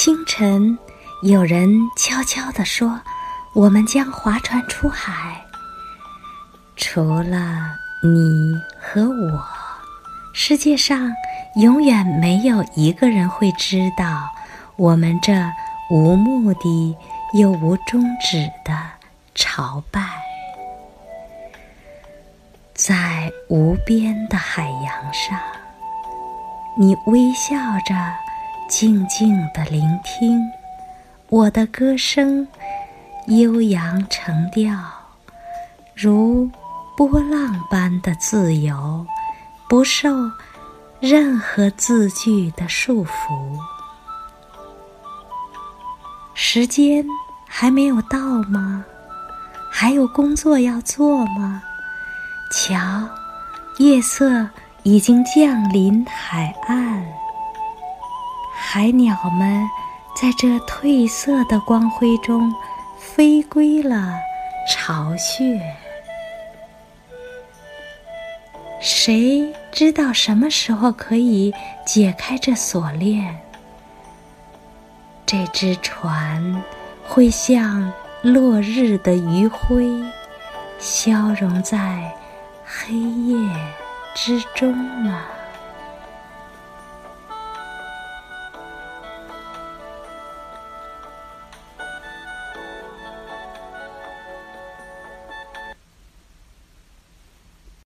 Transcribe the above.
清晨，有人悄悄地说：“我们将划船出海。”除了你和我，世界上永远没有一个人会知道我们这无目的又无终止的朝拜。在无边的海洋上，你微笑着，静静的聆听我的歌声，悠扬成调，如。波浪般的自由，不受任何字句的束缚。时间还没有到吗？还有工作要做吗？瞧，夜色已经降临海岸，海鸟们在这褪色的光辉中飞归了巢穴。谁知道什么时候可以解开这锁链？这只船会像落日的余晖，消融在黑夜之中吗？